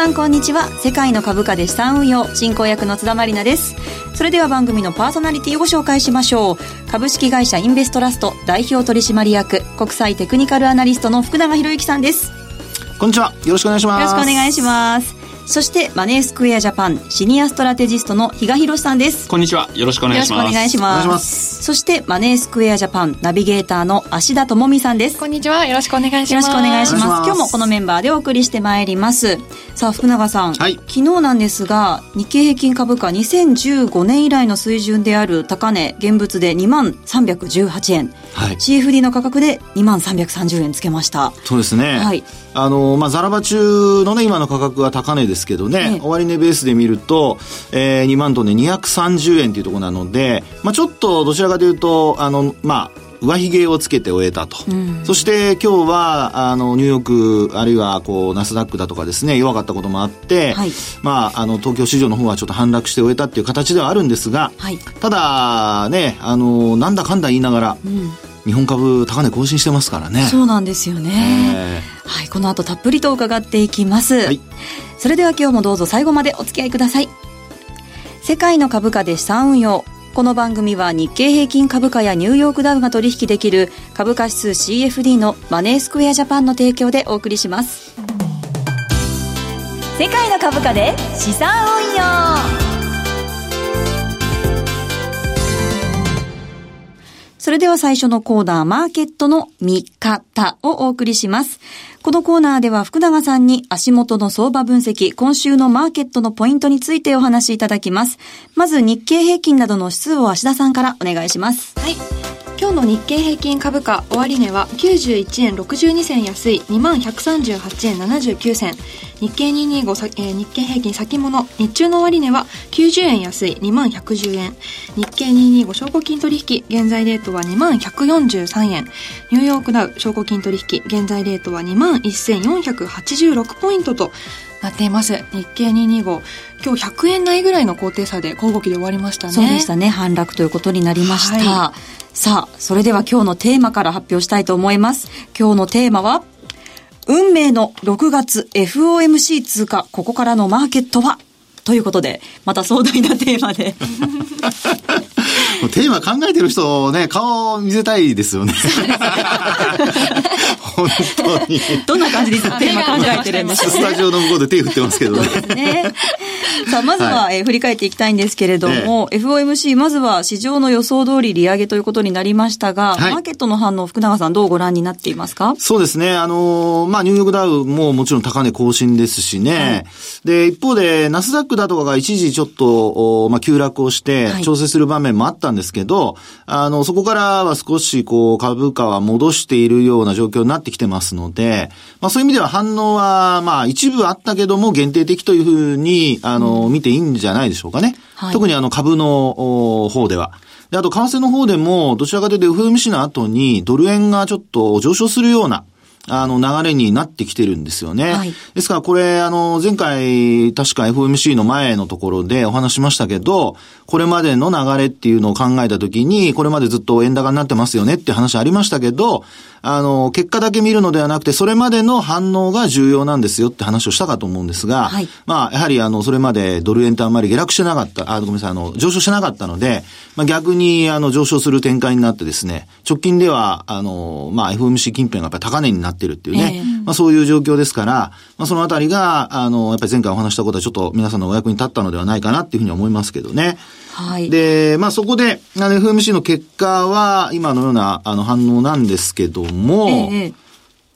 皆さんこんにちは。世界の株価で資産運用進行役の津田まりなです。それでは番組のパーソナリティをご紹介しましょう。株式会社インベストラスト代表取締役国際テクニカルアナリストの福永博之さんです。こんにちは。よろしくお願いします。よろしくお願いしますそしてマネースクエアジャパンシニアストラテジストの比嘉博さんです。こんにちは。よろしくお願いします。よろしくお願いします。そしてマネースクエアジャパンナビゲーターの芦田智美さんです。こんにちは。よろしくお願いします。よろしくお願いします。今日もこのメンバーでお送りしてまいります。さあ福永さん、はい、昨日なんですが日経平均株価2015年以来の水準である高値現物で2万318円、はい、CFD の価格で2万330円つけました。そうですね。はい。あのまあザラバ中のね今の価格は高値ですけどね、ええ。終値ベースで見ると、えー、2万トンで230円というところなので、まあ、ちょっとどちらかというと、あの、まあ、上髭をつけて終えたと、うん、そして今日はあのニューヨークあるいはこうナスダックだとかですね弱かったこともあって、はい、まあ、あの東京市場の方はちょっと反落して終えたっていう形ではあるんですが、はい、ただねあのなんだかんだ言いながら、うん。日本株高値更新してますからね。そうなんですよね、はいこの後たっぷりと伺っていきます、はい、それでは今日もどうぞ最後までお付き合いください。世界の株価で資産運用この番組は日経平均株価やニューヨークダウが取引できる株価指数 CFD のマネースクエアジャパンの提供でお送りします。世界の株価で資産運用。それでは最初のコーナー、マーケットの見方をお送りします。このコーナーでは福永さんに足元の相場分析、今週のマーケットのポイントについてお話しいただきます。まず日経平均などの指数を足田さんからお願いします。はい。今日の日経平均株価終値は91円62銭安い2138円79銭。日経225、えー、日経平均先物日中の終値は90円安い2110円。日経225証拠金取引現在レートは2143円。ニューヨークダウ証拠金取引現在レートは21,486ポイントとなっています。日経225。今日100円台ぐらいの高低差で小動きで終わりましたね。そうでしたね。反落ということになりました。はい、さあ、それでは今日のテーマから発表したいと思います。今日のテーマは、運命の6月 FOMC 通過、ここからのマーケットは？ということで、また壮大なテーマで テーマ考えてる人ね、顔を見せたいですよね。本当に。どんな感じでテーマ考えてるんですか、スタジオの向こうで手振ってますけどね。ね。さあ、まずは、はい、えー、振り返っていきたいんですけれども、ええ、FOMC、まずは市場の予想通り利上げということになりましたが、はい、マーケットの反応、福永さんどうご覧になっていますか？そうですね。あのー、まあ、ニューヨークダウももちろん高値更新ですしね。はい、で、一方で、ナスダックだとかが一時ちょっと、まあ、急落をして、調整する場面もあったんですけど、あの、そこからは少し、こう、株価は戻しているような状況になってきてますので、まあ、そういう意味では反応は、まあ、一部あったけども、限定的というふうに、あの、見ていいんじゃないでしょうかね。はい、特にあの、株の方では。で、あと、為替の方でも、どちらかというと FMC の後に、ドル円がちょっと上昇するような、あの、流れになってきてるんですよね。はい、ですから、これ、あの、前回、確か FOMC の前のところでお話しましたけど、これまでの流れっていうのを考えたときに、これまでずっと円高になってますよねって話ありましたけど、あの、結果だけ見るのではなくて、それまでの反応が重要なんですよって話をしたかと思うんですが、はい、まあ、やはりあの、それまでドル円ってあんまり下落してなかった、あ、ごめんなさい、あの、上昇してなかったので、まあ逆にあの、上昇する展開になってですね、直近では、あの、まあ FOMC 近辺がやっぱり高値になってるっていうね、えー、まあそういう状況ですから、まあそのあたりが、あの、やっぱり前回お話したことはちょっと皆さんのお役に立ったのではないかなっていうふうに思いますけどね。はい。で、まあそこで、あの FMC の結果は今のようなあの反応なんですけども、ええ、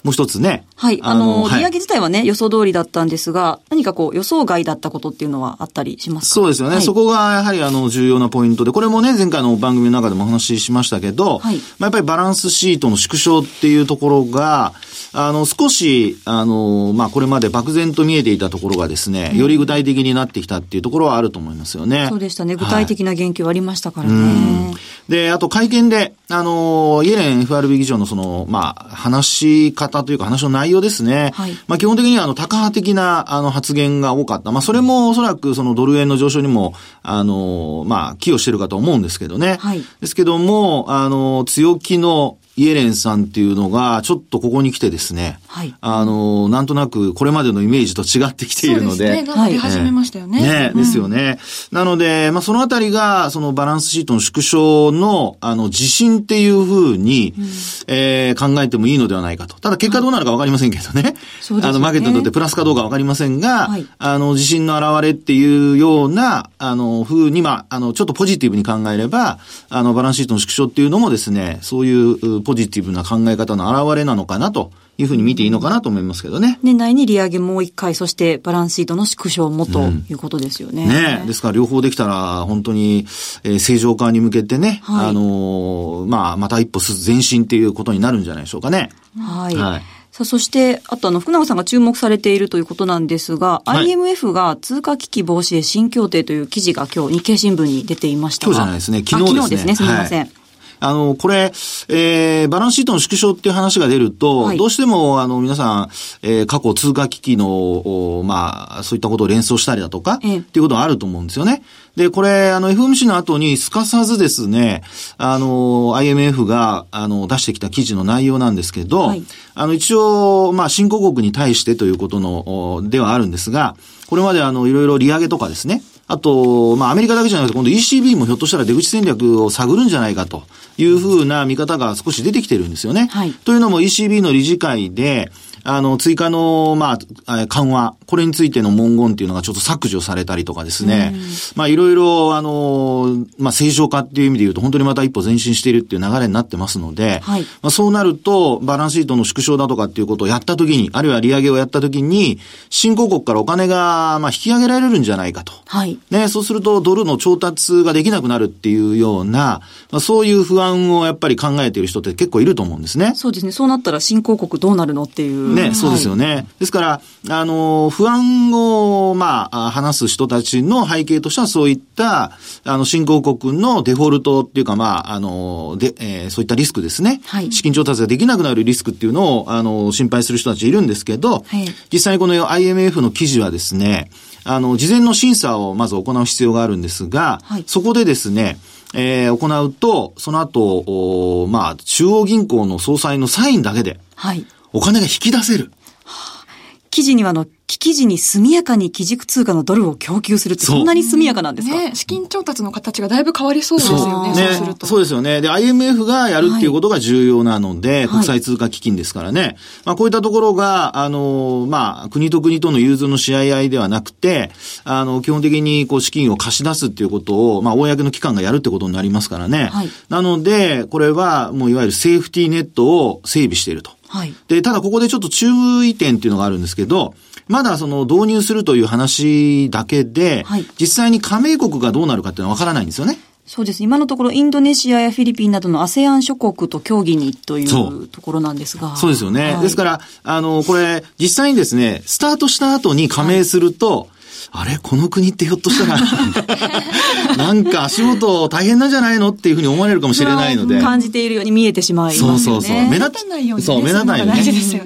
もう一つね。はい。あの、利上げ自体はね、予想通りだったんですが、何かこう予想外だったことっていうのはあったりしますか？そうですよね。はい、そこがやはりあの重要なポイントで、これもね、前回の番組の中でもお話ししましたけど、はい、まあやっぱりバランスシートの縮小っていうところが、あの、少し、あの、まあ、これまで漠然と見えていたところがですね、より具体的になってきたっていうところはあると思いますよね。そうでしたね。具体的な言及ありましたからね。はい、で、あと会見で、あの、イエレン FRB 議長のその、まあ、話し方というか話の内容ですね。はい、まあ、基本的にはあの、多派的な、あの、発言が多かった。まあ、それもおそらくそのドル円の上昇にも、あの、まあ、寄与してるかと思うんですけどね。はい、ですけども、あの、強気の、イエレンさんっていうのが、ちょっとここに来てですね、はい、あの、なんとなくこれまでのイメージと違ってきているので。そうですね、始めましたよね。ね、うん、ですよね。なので、まあ、そのあたりが、そのバランスシートの縮小の、あの、自信っていうふうに、うん、えー、考えてもいいのではないかと。ただ結果どうなるかわかりませんけどね。はい、そうですね。あの、マーケットにとってプラスかどうかわかりませんが、はい、あの、自信の表れっていうような、あの、ふうに、まあ、あの、ちょっとポジティブに考えれば、あの、バランスシートの縮小っていうのもですね、そういうポジティブな考え方の表れなのかなというふうに見ていいのかなと思いますけどね。年内に利上げもう一回、そしてバランスシートの縮小もということですよね。うん、ねですから両方できたら本当に、えー、正常化に向けてね、はい、あのー、まあ、また一歩前進っていうことになるんじゃないでしょうかね。はい。はいさあ、そして、あとあの、福永さんが注目されているということなんですが、はい、IMF が通貨危機防止へ新協定という記事が今日日経新聞に出ていました今日じゃないですね。昨日ですね。昨日ですね。すみません。はいあの、これ、えー、バランスシートの縮小っていう話が出ると、はい、どうしても、あの、皆さん、えー、過去通貨危機の、まあ、そういったことを連想したりだとか、ええ、っていうことがあると思うんですよね。で、これ、あの、FMC の後にすかさずですね、あの、IMF が、あの、出してきた記事の内容なんですけど、はい、あの、一応、まあ、新興国に対してということの、ではあるんですが、これまであの、いろいろ利上げとかですね、あと、まあ、アメリカだけじゃなくて、今度 ECB もひょっとしたら出口戦略を探るんじゃないかというふうな見方が少し出てきてるんですよね。はい、というのも ECB の理事会で、あの、追加の、まあ、緩和、これについての文言っていうのがちょっと削除されたりとかですね。まあ、いろいろ、あの、まあ、正常化っていう意味で言うと、本当にまた一歩前進しているっていう流れになってますので、はい、まあ、そうなると、バランスシートの縮小だとかっていうことをやったときに、あるいは利上げをやったときに、新興国からお金が、まあ、引き上げられるんじゃないかと。はい。ね、そうすると、ドルの調達ができなくなるっていうような、まあ、そういう不安をやっぱり考えている人って結構いると思うんですね。そうですね。そうなったら新興国どうなるのっていう。ね、そうですよね。はい、ですから、あの、不安を、まあ、話す人たちの背景としてはそういった、あの、新興国のデフォルトっていうか、まあ、あの、で、えー、そういったリスクですね。はい、資金調達ができなくなるリスクっていうのを、あの、心配する人たちいるんですけど、はい、実際にこの IMF の記事はですね、あの、事前の審査をまず行う必要があるんですが、はい、そこでですね、えー、行うと、その後、まあ、中央銀行の総裁のサインだけで、はい。お金が引き出せる。記事にはあの、危機時に速やかに基軸通貨のドルを供給するってそんなに速やかなんですか、ね、資金調達の形がだいぶ変わりそうですよね。そうねすると。そうですよね。で、IMF がやるっていうことが重要なので、はい、国際通貨基金ですからね。まあ、こういったところが、あの、まあ、国と国との融通の試合合いではなくて、あの、基本的にこう資金を貸し出すっていうことを、まあ、公の機関がやるってことになりますからね。はい、なので、これはもういわゆるセーフティーネットを整備していると。はい。で、ただここでちょっと注意点っていうのがあるんですけど、まだその導入するという話だけで、はい、実際に加盟国がどうなるかっていうのはわからないんですよね。そうです。今のところ、インドネシアやフィリピンなどの ASEAN 諸国と協議にというところなんですが。そうですよね。はい、ですから、あの、これ、実際にですね、スタートした後に加盟すると、はいあれ？この国ってひょっとしたら なんか足元大変なんじゃないのっていうふうに思われるかもしれないので。感じているように見えてしまいますよね。そうそうそう。目立たないように、ね。そう、目立たないように、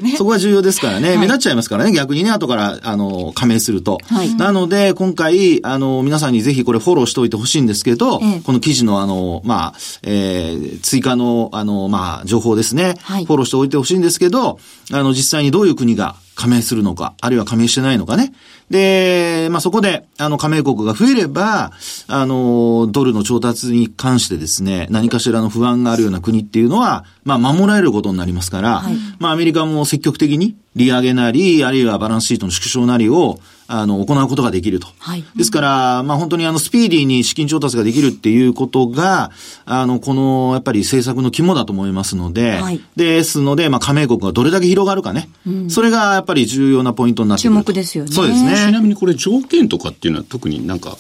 ね。そこが重要ですからね。はい、目立っちゃいますからね。逆にね、後から、あの、加盟すると。はい、なので、今回、あの、皆さんにぜひこれフォローしておいてほしいんですけど、ええ、この記事のあの、まあ、えー、追加の、あの、まあ、情報ですね。はい、フォローしておいてほしいんですけど、あの、実際にどういう国が、加盟するのか、あるいは加盟してないのかね。で、まあ、そこで、あの、加盟国が増えれば、あの、ドルの調達に関してですね、何かしらの不安があるような国っていうのは、まあ、守られることになりますから、はい、まあ、アメリカも積極的に利上げなり、あるいはバランスシートの縮小なりを、あの、行うことができると。はい。ですから、まあ本当にあの、スピーディーに資金調達ができるっていうことが、あの、この、やっぱり政策の肝だと思いますので、はい。ですので、まあ加盟国がどれだけ広がるかね。うん、それがやっぱり重要なポイントになってくる。注目ですよね。そうですね。ちなみにこれ条件とかっていうのは特になんか、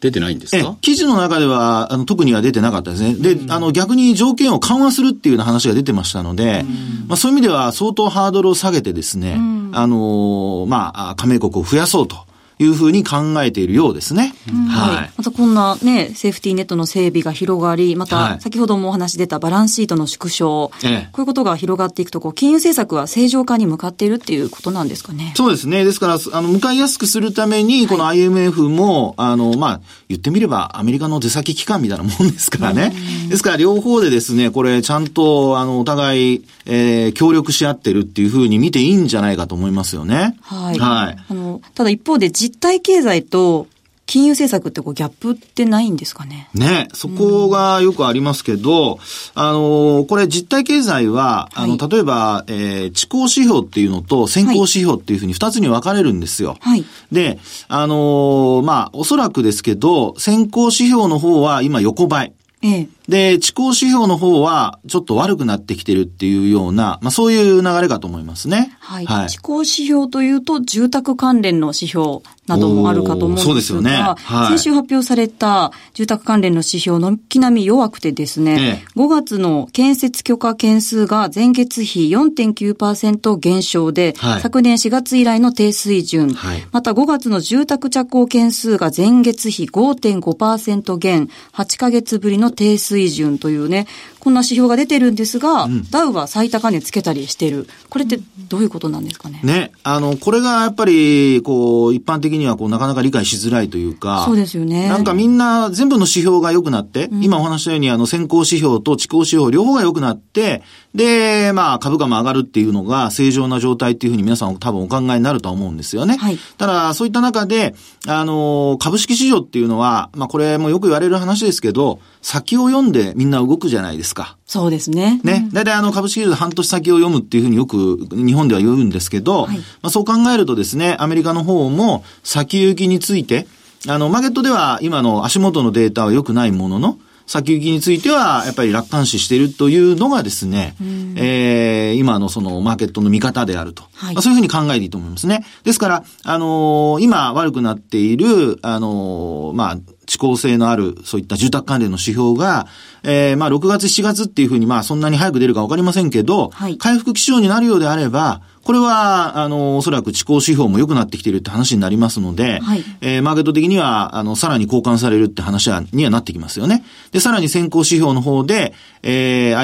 出てないんですか？記事の中では、あの、特には出てなかったですね。で、うん、あの、逆に条件を緩和するっていうような話が出てましたので、うん、まあそういう意味では相当ハードルを下げてですね、うん、あの、まあ、加盟国を増やそうというふうに考えているようですね。はい。またこんなね、セーフティーネットの整備が広がり、また先ほどもお話出たバランスシートの縮小、ええ、こういうことが広がっていくと、こう、金融政策は正常化に向かっているっていうことなんですかね？そうですね。ですから、あの、向かいやすくするために、この IMF も、はい、あの、まあ、言ってみればアメリカの出先機関みたいなもんですからね。ですから、両方でですね、これ、ちゃんと、あの、お互い、えー、協力し合ってるっていうふうに見ていいんじゃないかと思いますよね。はい。はい。あの、ただ一方で実体経済と金融政策ってこうギャップってないんですかね？ね、そこがよくありますけど、うん、あの、これ実体経済は、あの、例えば、えー、地高指標っていうのと先行指標っていうふうに二つに分かれるんですよ。はい。で、あのまあ、おそらくですけど、先行指標の方は今横ばい。ええ。で、地高指標の方は、ちょっと悪くなってきてるっていうような、まあそういう流れかと思いますね。はい。はい、地高指標というと、住宅関連の指標などもあるかと思うんですが、そうですよね。はい、先週発表された住宅関連の指標のきなみ弱くてですね、ええ、5月の建設許可件数が前月比4.9%減少で、はい、昨年4月以来の低水準、はい、また5月の住宅着工件数が前月比5.5%減、8ヶ月ぶりの低水準水準というね、こんな指標が出てるんですが、うん、ダウは最高値つけたりしてる。これってどういうことなんですかね？ね。あの、これがやっぱり、こう、一般的にはこう、なかなか理解しづらいというか。そうですよね。なんかみんな全部の指標が良くなって、うん、今お話したように、あの、先行指標と地高指標両方が良くなって、で、まあ、株価も上がるっていうのが正常な状態っていうふうに皆さん多分お考えになるとは思うんですよね。はい。ただ、そういった中で、あの、株式市場っていうのは、まあ、これもよく言われる話ですけど、先を読んでみんな動くじゃないですか。そうですね。ね。大体あの株式市場で半年先を読むっていうふうによく日本では言うんですけど、はい、まあ、そう考えるとですね、アメリカの方も先行きについて、あの、マーケットでは今の足元のデータは良くないものの、先行きについては、やっぱり楽観視しているというのがですね、えー、今のそのマーケットの見方であると。はい、まあ、そういうふうに考えていいと思いますね。ですから、あのー、今悪くなっている、あのー、まあ、遅効性のある、そういった住宅関連の指標が、えー、まあ、6月、7月っていうふうに、まあ、そんなに早く出るかわかりませんけど、はい、回復基調になるようであれば、これは、あの、おそらく地高指標も良くなってきているって話になりますので、はい、えー、マーケット的には、あの、さらに交換されるって話は、にはなってきますよね。で、さらに先行指標の方で、えー、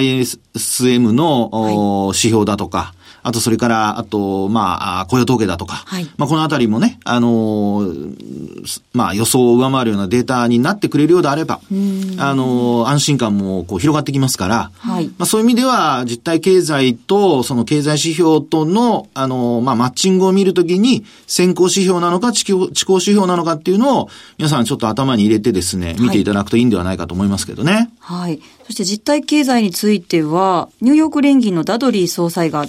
ISM の、はい、指標だとか、あとそれから、あと、まあ、雇用統計だとか、はい、まあ、このあたりもね、あのー、まあ、予想を上回るようなデータになってくれるようであれば、あのー、安心感もこう広がってきますから、はい、まあ、そういう意味では、実体経済と、その経済指標との、あのー、まあ、マッチングを見るときに、先行指標なのか、地高指標なのかっていうのを、皆さんちょっと頭に入れてですね、見ていただくといいんではないかと思いますけどね。はい。そして実体経済については、ニューヨーク連銀のダドリー総裁が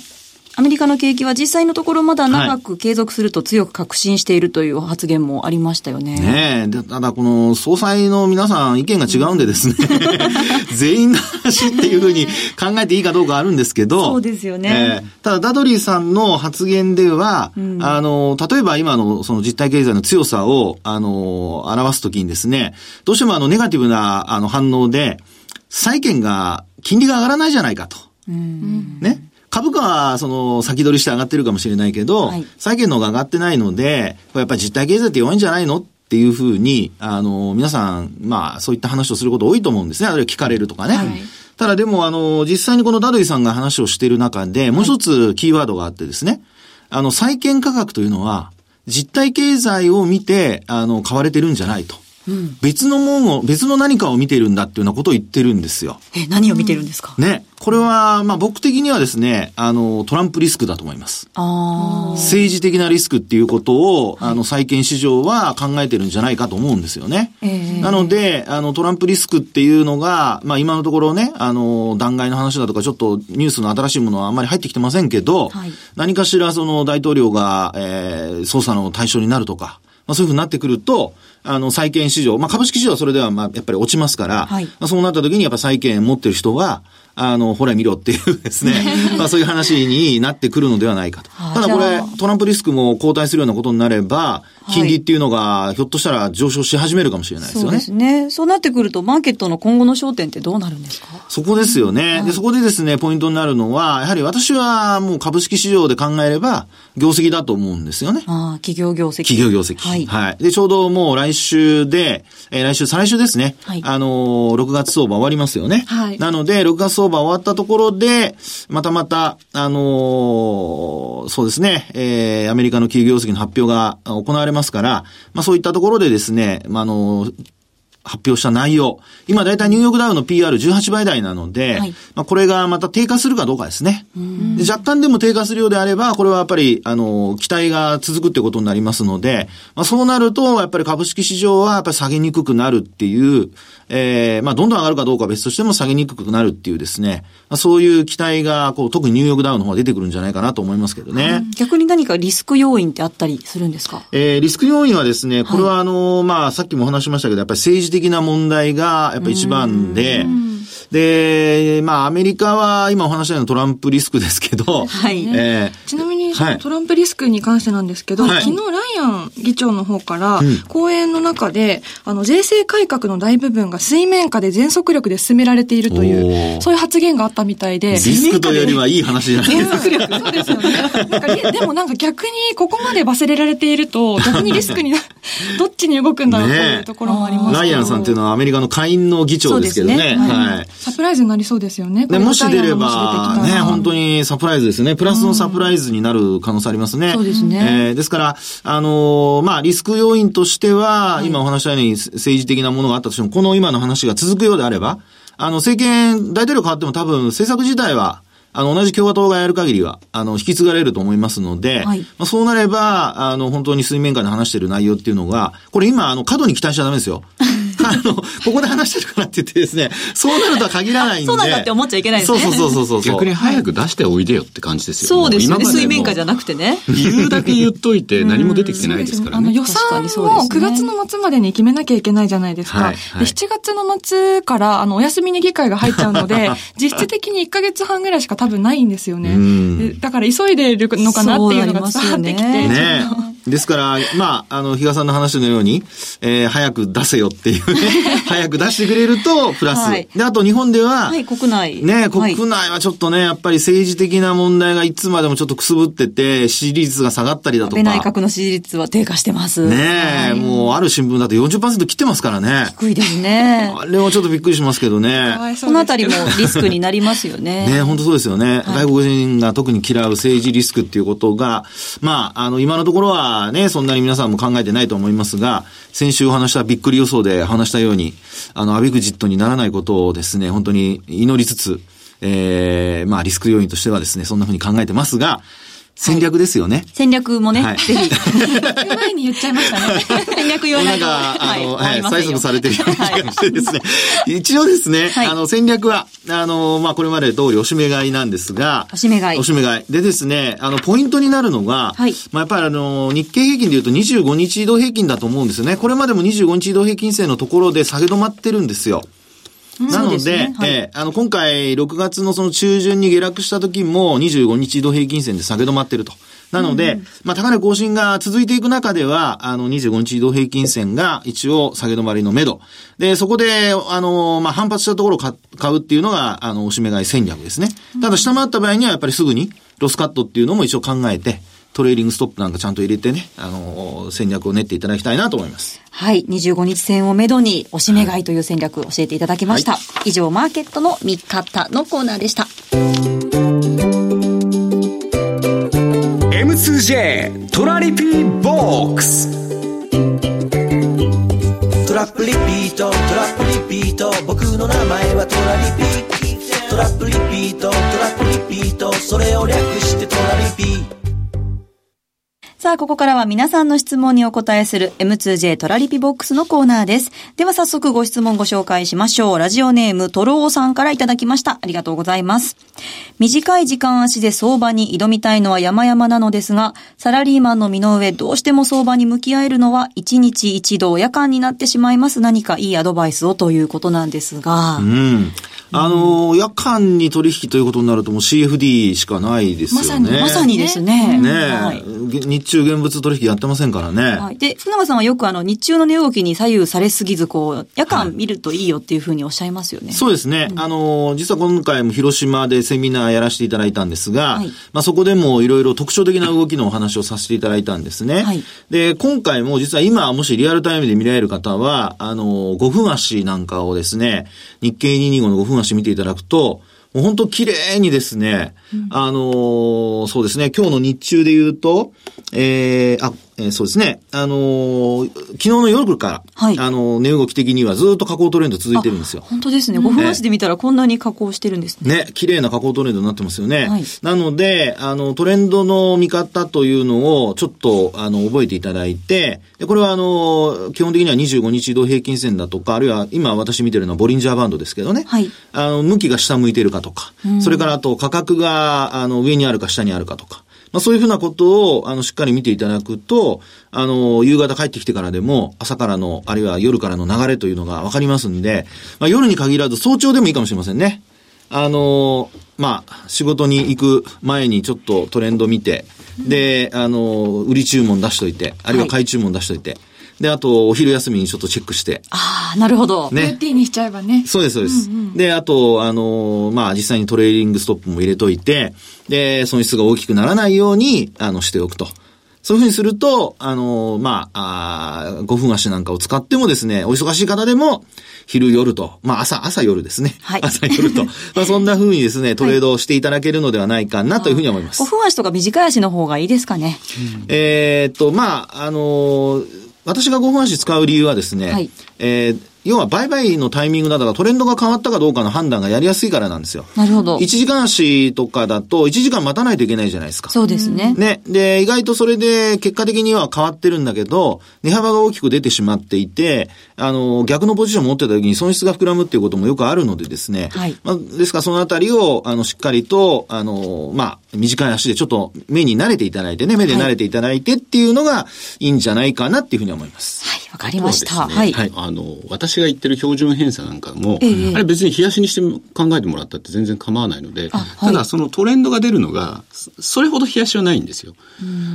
アメリカの景気は実際のところまだ長く継続すると強く確信しているという発言もありましたよね。ねえ。ただこの総裁の皆さん意見が違うんでですね、全員の話っていうふうに考えていいかどうかあるんですけど、そうですよね。えー、ただダドリーさんの発言では、うん、あの、例えば今のその実体経済の強さを、あの、表すときにですね、どうしてもあのネガティブなあの反応で、債券が、金利が上がらないじゃないかと。うん、ね。株価は、その、先取りして上がってるかもしれないけど、はい、債券の方が上がってないので、やっぱり実体経済って弱いんじゃないの？っていうふうに、あの、皆さん、まあ、そういった話をすること多いと思うんですね。あるいは聞かれるとかね。はい、ただでも、あの、実際にこのダドイさんが話をしている中で、もう一つキーワードがあってですね、あの、債券価格というのは、実体経済を見て、あの、買われてるんじゃないと。別のもんを、別の何かを見てるんだっていうようなことを言ってるんですよ。え、何を見てるんですか、ね。これは、まあ僕的にはですね、あの、トランプリスクだと思います。政治的なリスクっていうことを、あの、債券市場は考えてるんじゃないかと思うんですよね。えー、なので、あの、トランプリスクっていうのが、まあ今のところね、あの、弾劾の話だとか、ちょっとニュースの新しいものはあんまり入ってきてませんけど、はい、何かしらその大統領が、えー、捜査の対象になるとか、まあそういうふうになってくると、あの、債券市場、まあ株式市場はそれではまあやっぱり落ちますから、はい、まあそうなった時にやっぱ債券持ってる人は、あの、ほら見ろっていうですね、まあそういう話になってくるのではないかと。ただこれ、トランプリスクも後退するようなことになれば、金利っていうのが、ひょっとしたら上昇し始めるかもしれないですよね。そうですね。そうなってくると、マーケットの今後の焦点ってどうなるんですかそこですよね。で、そこでですね、ポイントになるのは、やはり私はもう株式市場で考えれば、業績だと思うんですよね。ああ、企業業績。企業業績。はい。はい。で、ちょうどもう来週で、えー、来週、再来週ですね。はい。あのー、6月相場終わりますよね。はい。なので、6月相場終わったところで、またまた、あのー、そうですね、えー、アメリカの企業業績の発表が行われますから、まあそういったところでですね、まああの、発表した内容。今だいたいニューヨークダウの PR18 倍台なので、はい、まあこれがまた低下するかどうかですね。で若干でも低下するようであれば、これはやっぱり、あの、期待が続くってことになりますので、まあそうなると、やっぱり株式市場はやっぱり下げにくくなるっていう、ええー、まあどんどん上がるかどうかは別としても下げにくくなるっていうですね、まあ、そういう期待が、こう、特にニューヨークダウの方が出てくるんじゃないかなと思いますけどね。逆に何かリスク要因ってあったりするんですか？えー、リスク要因はですね、これはあの、はい、まあさっきもお話しましたけど、やっぱり政治的な問題がやっぱり一番で、で、まあ、アメリカは今お話したようなトランプリスクですけど、はい。えー、ちなみに、トランプリスクに関してなんですけど、はい、昨日ライアン議長の方から、講演の中で、あの、税制改革の大部分が水面下で全速力で進められているという、そういう発言があったみたいで。リスクというよりはいい話じゃないですか。全速力、そうですよね。なんか、でもなんか逆にここまで忘れられていると、逆にリスクにな、どっちに動くんだろうというところもあります、ね、ライアンさんっていうのはアメリカの下院の議長ですけどね。ねはい。サプライズになりそうですよね。ね、もし出れば、ね、本当にサプライズですね。プラスのサプライズになる可能性ありますね。そうですね。えー、ですから、あのー、まあ、リスク要因としては、はい、今お話したように政治的なものがあったとしても、この今の話が続くようであれば、あの、政権、大統領変わっても多分政策自体は、あの、同じ共和党がやる限りは、あの、引き継がれると思いますので、はい、まあ、そうなれば、あの、本当に水面下で話している内容っていうのが、これ今、あの、過度に期待しちゃダメですよ。あの、ここで話してるからって言ってですね、そうなるとは限らないんで。そうなんだって思っちゃいけないですね。そうそうそうそう逆に早く出しておいでよって感じですよそうですよね。水面下じゃなくてね。言うだけ言っといて 何も出てきてないですからね。あの予算を9月の末までに決めなきゃいけないじゃないですか。はいはい、で7月の末からあのお休みに議会が入っちゃうので、実質的に1ヶ月半ぐらいしか多分ないんですよね。だから急いでるのかなっていうのが伝わってきて。ねですから、まあ、あの、比嘉さんの話のように、えー、早く出せよっていうね、早く出してくれると、プラス。はい、で、あと日本では、はい、国内。ね、国内はちょっとね、やっぱり政治的な問題がいつまでもちょっとくすぶってて、支持率が下がったりだとか。内閣の支持率は低下してます。ねえ、はい、もう、ある新聞だと40%切ってますからね。低いですね。あれはちょっとびっくりしますけどね。そのあたりもリスクになりますよね。ね、本当そうですよね。外国人が特に嫌う政治リスクっていうことが、まあ、あの、今のところはね、そんなに皆さんも考えてないと思いますが、先週お話したびっくり予想で話したように、あの、アビグジットにならないことをですね、本当に祈りつつ、ええー、まあ、リスク要因としてはですね、そんなふうに考えてますが、戦略ですよね。はい、戦略もね、はい、ぜひ。前に言っちゃいましたね。戦略言わないと。なんか、あの、はい、催促されてるような気がしてですね。一応ですね、あの、戦略は、あの、まあ、これまで通りおしめ買いなんですが、おしめ買い。おしめ買い。でですね、あの、ポイントになるのが、はい、まあ、やっぱりあの、日経平均で言うと25日移動平均だと思うんですよね。これまでも25日移動平均線のところで下げ止まってるんですよ。なので、でねはい、えー、あの、今回6月のその中旬に下落した時も25日移動平均線で下げ止まってると。なので、うん、まあ、高値更新が続いていく中では、あの、25日移動平均線が一応下げ止まりの目処。で、そこで、あの、まあ、反発したところを買うっていうのが、あの、おしめ買い戦略ですね。ただ、下回った場合にはやっぱりすぐにロスカットっていうのも一応考えて、トレーリングストップなんかちゃんと入れてね、あの、戦略を練っていただきたいなと思います。はい。25日線をめどに、おしめ買いという戦略を教えていただきました。はい、以上、マーケットの見方のコーナーでした。M2J トラリピボックストラップリピートトラップリピート僕の名前はトラリピトラップリピートトラップリピートそれを略してさあ、ここからは皆さんの質問にお答えする M2J トラリピボックスのコーナーです。では早速ご質問ご紹介しましょう。ラジオネームトローさんからいただきました。ありがとうございます。短い時間足で相場に挑みたいのは山々なのですが、サラリーマンの身の上どうしても相場に向き合えるのは1日1度夜間になってしまいます。何かいいアドバイスをということなんですが。うん。あの、夜間に取引ということになるともう CFD しかないですよね。まさに、まさにですね。ね、はい、日中現物取引やってませんからね。はい。で、福永さんはよくあの、日中の値動きに左右されすぎず、こう、夜間見るといいよっていうふうにおっしゃいますよね。はい、そうですね。うん、あの、実は今回も広島でセミナーやらせていただいたんですが、はい、まあそこでもいろいろ特徴的な動きのお話をさせていただいたんですね。はい。で、今回も実は今、もしリアルタイムで見られる方は、あの、5分足なんかをですね、日経225の5分足見ていただくと、もう本当綺麗にですね、うん、あのー、そうですね、今日の日中で言うと、えー、あ、えー、そうですね。あのー、昨日の夜から、はい、あのー、値動き的にはずっと下降トレンド続いてるんですよ。本当ですね。5分足で見たらこんなに下降してるんですね。ね、綺麗な下降トレンドになってますよね。はい、なので、あの、トレンドの見方というのをちょっと、あの、覚えていただいて、で、これはあの、基本的には25日移動平均線だとか、あるいは今私見てるのはボリンジャーバンドですけどね。はい。あの、向きが下向いてるかとか、それからあと価格が、あの、上にあるか下にあるかとか、まあ、そういうふうなことを、あの、しっかり見ていただくと、あの、夕方帰ってきてからでも、朝からの、あるいは夜からの流れというのがわかりますんで、まあ、夜に限らず早朝でもいいかもしれませんね。あの、まあ、仕事に行く前にちょっとトレンド見て、で、あの、売り注文出しといて、あるいは買い注文出しといて、はいで、あと、お昼休みにちょっとチェックして。ああ、なるほど。ね。ルーティンにしちゃえばね。そうです、そうです。うんうん、で、あと、あの、まあ、実際にトレーリングストップも入れといて、で、損失が大きくならないように、あの、しておくと。そういうふうにすると、あの、まあ、あ5分足なんかを使ってもですね、お忙しい方でも、昼夜と、まあ朝、朝夜ですね。はい。朝夜と。まあそんな風にですね、トレードをしていただけるのではないかなというふうに思います。5分足とか短い足の方がいいですかね。うん、えっと、まあ、あの私が5分足使う理由はですね、はい、えー要は売買のタイミングだとかトレンドが変わったかどうかの判断がやりやすいからなんですよ。なるほど。1時間足とかだと1時間待たないといけないじゃないですか。そうですね。ね。で、意外とそれで結果的には変わってるんだけど、値幅が大きく出てしまっていて、あの、逆のポジションを持ってた時に損失が膨らむっていうこともよくあるのでですね。はい。まあ、ですからそのあたりを、あの、しっかりと、あの、まあ、短い足でちょっと目に慣れていただいてね、目で慣れていただいてっていうのがいいんじゃないかなっていうふうに思います。はい、わかりました。はい。あの、私が言ってる標準偏差なんかも、えー、あれ別に冷やしにして考えてもらったって全然構わないので、はい、ただそのトレンドが出るのが、それほど冷やしはないんですよ。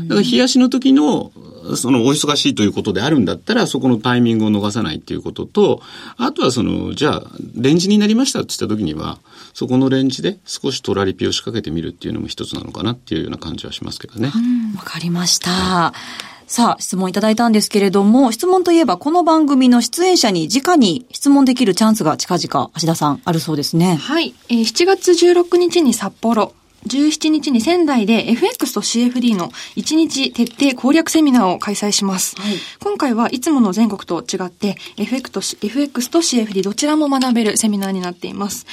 だから冷やしの時の、そのお忙しいということであるんだったら、そこのタイミングを逃さないっていうことと、あとはその、じゃあ、レンジになりましたって言った時には、そこのレンジで少しトラリピを仕掛けてみるっていうのも一つなのかなっていうような感じはしますけどね。わかりました。はいさあ、質問いただいたんですけれども、質問といえばこの番組の出演者に直に質問できるチャンスが近々、芦田さん、あるそうですね。はい。えー、7月16日に札幌、17日に仙台で FX と CFD の1日徹底攻略セミナーを開催します。はい、今回はいつもの全国と違って FX と FX と CFD どちらも学べるセミナーになっています。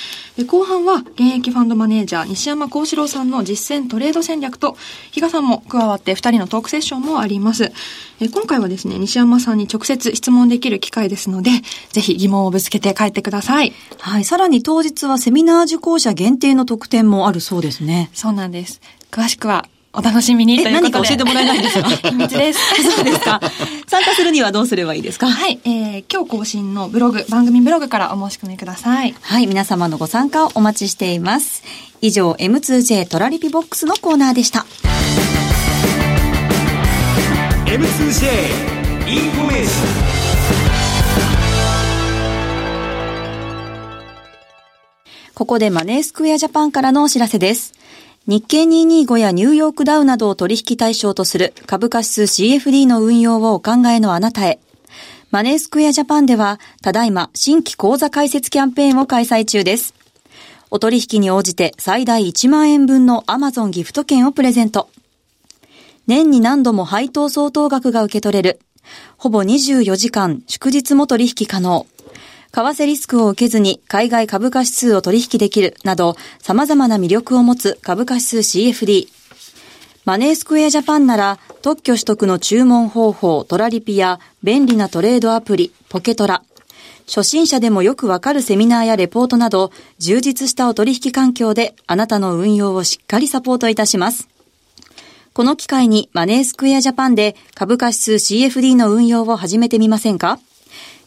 後半は現役ファンドマネージャー西山幸四郎さんの実践トレード戦略と比嘉さんも加わって2人のトークセッションもあります。今回はですね、西山さんに直接質問できる機会ですので、ぜひ疑問をぶつけて帰ってください。はい。さらに当日はセミナー受講者限定の特典もあるそうですね。そうなんです。詳しくはお楽しみにということで。何か教えてもらえないんですか？秘密です。そうですか。参加するにはどうすればいいですか？はい。えー、今日更新のブログ、番組ブログからお申し込みください。はい。皆様のご参加をお待ちしています。以上、M2J トラリピボックスのコーナーでした。M2J インフォメーションここでマネースクエアジャパンからのお知らせです。日経225やニューヨークダウなどを取引対象とする株価指数 CFD の運用をお考えのあなたへ。マネースクエアジャパンでは、ただいま新規講座開設キャンペーンを開催中です。お取引に応じて最大1万円分の Amazon ギフト券をプレゼント。年に何度も配当相当額が受け取れる。ほぼ24時間祝日も取引可能。為替リスクを受けずに海外株価指数を取引できるなど様々な魅力を持つ株価指数 CFD。マネースクエアジャパンなら特許取得の注文方法トラリピや便利なトレードアプリポケトラ。初心者でもよくわかるセミナーやレポートなど充実したお取引環境であなたの運用をしっかりサポートいたします。この機会にマネースクエアジャパンで株価指数 CFD の運用を始めてみませんか？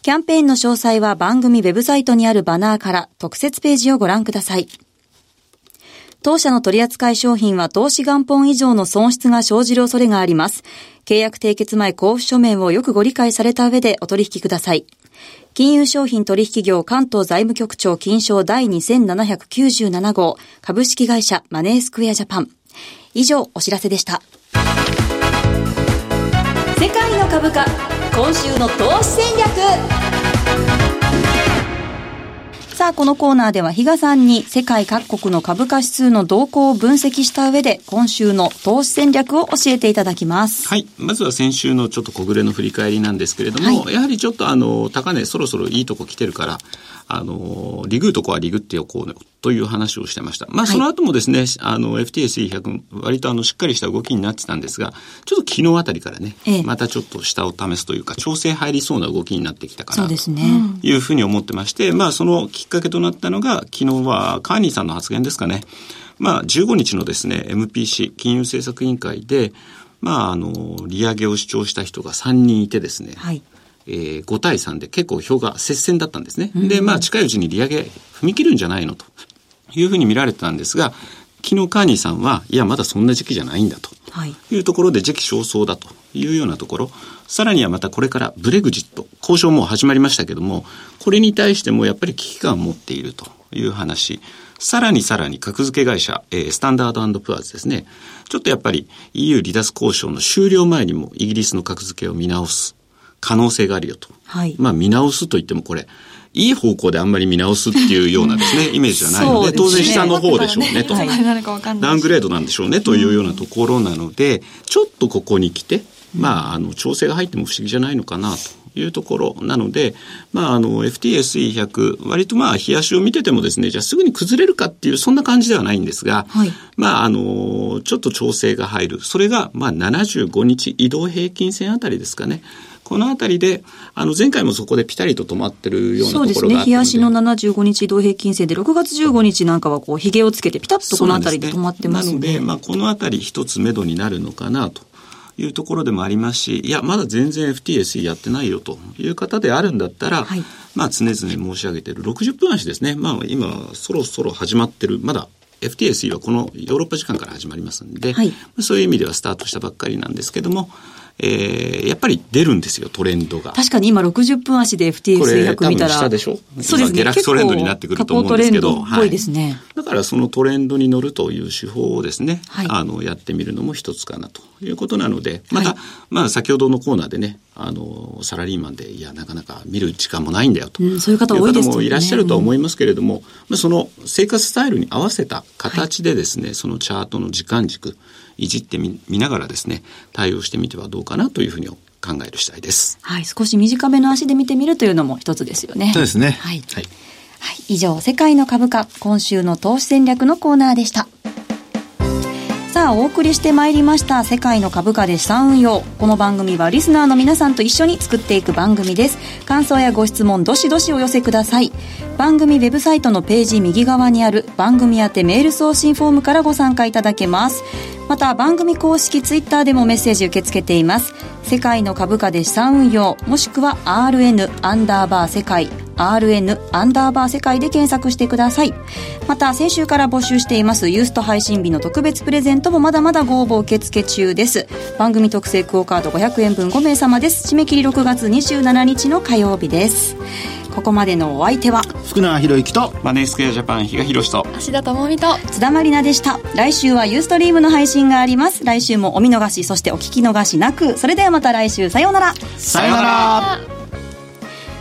キャンペーンの詳細は番組ウェブサイトにあるバナーから特設ページをご覧ください。当社の取扱い商品は投資元本以上の損失が生じる恐れがあります。契約締結前交付書面をよくご理解された上でお取引ください。金融商品取引業関東財務局長金賞第2797号株式会社マネースクエアジャパン。以上お知らせでした。世界の株価、今週の投資戦略。さあ、このコーナーでは比嘉さんに世界各国の株価指数の動向を分析した上で、今週の投資戦略を教えていただきます。はい。まずは先週のちょっと小暮れの振り返りなんですけれども、はい、やはりちょっとあの、高値そろそろいいとこ来てるから、あの、リグーとこはリグっておこうという話をしてました。まあ、その後もですね、はい、あの、FTSE100、割とあの、しっかりした動きになってたんですが、ちょっと昨日あたりからね、ええ、またちょっと下を試すというか、調整入りそうな動きになってきたかな、というふうに思ってまして、まあ、そのきっかけとなったのが、昨日はカーニーさんの発言ですかね。まあ、15日のですね、MPC、金融政策委員会で、まあ、あの、利上げを主張した人が3人いてですね、はい、えー、5対3で結構票が接戦だったんですね。で、まあ近いうちに利上げ踏み切るんじゃないのというふうに見られてたんですが、昨日カーニーさんは、いや、まだそんな時期じゃないんだというところで時期尚早だというようなところ、さらにはまたこれからブレグジット、交渉も始まりましたけども、これに対してもやっぱり危機感を持っているという話、さらにさらに格付け会社、えー、スタンダードプアーズですね。ちょっとやっぱり EU 離脱交渉の終了前にもイギリスの格付けを見直す。可能性があるよと。はい、まあ見直すと言ってもこれ、いい方向であんまり見直すっていうようなですね、イメージじゃないので、当然下の方でしょうねと。ダウングレードなんでしょうねというようなところなので、ちょっとここに来て、まあ、あの、調整が入っても不思議じゃないのかなというところなので、まあ、あの、FTSE100、割とまあ、冷やしを見ててもですね、じゃあすぐに崩れるかっていう、そんな感じではないんですが、はい、まあ、あの、ちょっと調整が入る。それが、まあ、75日移動平均線あたりですかね。このあたりで、あの、前回もそこでピタリと止まってるようなところがそうですね。日足の75日移動平均線で、6月15日なんかはこう、髭をつけてピタッとこのあたりで止まってますね。なので、まあ、このあたり一つ目処になるのかなと。いうところでもありますし、いや、まだ全然 FTSE やってないよという方であるんだったら、はい、まあ常々申し上げている60分足ですね。まあ今、そろそろ始まってる、まだ FTSE はこのヨーロッパ時間から始まりますんで、はい、そういう意味ではスタートしたばっかりなんですけども、えー、やっぱり出るんですよ、トレンドが。確かに今60分足で FTX100 見たら。下でしょ？そうですね。下落トレンドになってくると思うんですけど。ぽいですね、はい、だからそのトレンドに乗るという手法をですね、はい、あの、やってみるのも一つかなということなので、また、はい、まあ先ほどのコーナーでね、あの、サラリーマンで、いや、なかなか見る時間もないんだよと。うん、そういう方多いですね。もいらっしゃるとは思いますけれども、まあ、その生活スタイルに合わせた形でですね、そのチャートの時間軸、いじってみながらですね、対応してみてはどうかなというふうに考える次第です。はい、少し短めの足で見てみるというのも一つですよね。そうですね。はい。はい、はい、以上、世界の株価、今週の投資戦略のコーナーでした。さあ、お送りしてまいりました、世界の株価で資産運用。この番組はリスナーの皆さんと一緒に作っていく番組です。感想やご質問、どしどしお寄せください。番組ウェブサイトのページ右側にある番組宛てメール送信フォームからご参加いただけます。また、番組公式ツイッターでもメッセージ受け付けています。世界の株価で資産運用、もしくは RN アンダーバー世界 RN アンダーバー世界で検索してください。また、先週から募集していますユースト配信日の特別プレゼントもまだまだご応募受付中です。番組特製クオカード500円分5名様です。締め切り6月27日の火曜日です。ここまでのお相手は福永博之とマネースクエアジャパン比嘉宏と芦田智美と津田まりなでした来週はユーストリームの配信があります来週もお見逃しそしてお聞き逃しなくそれではまた来週さようならさようなら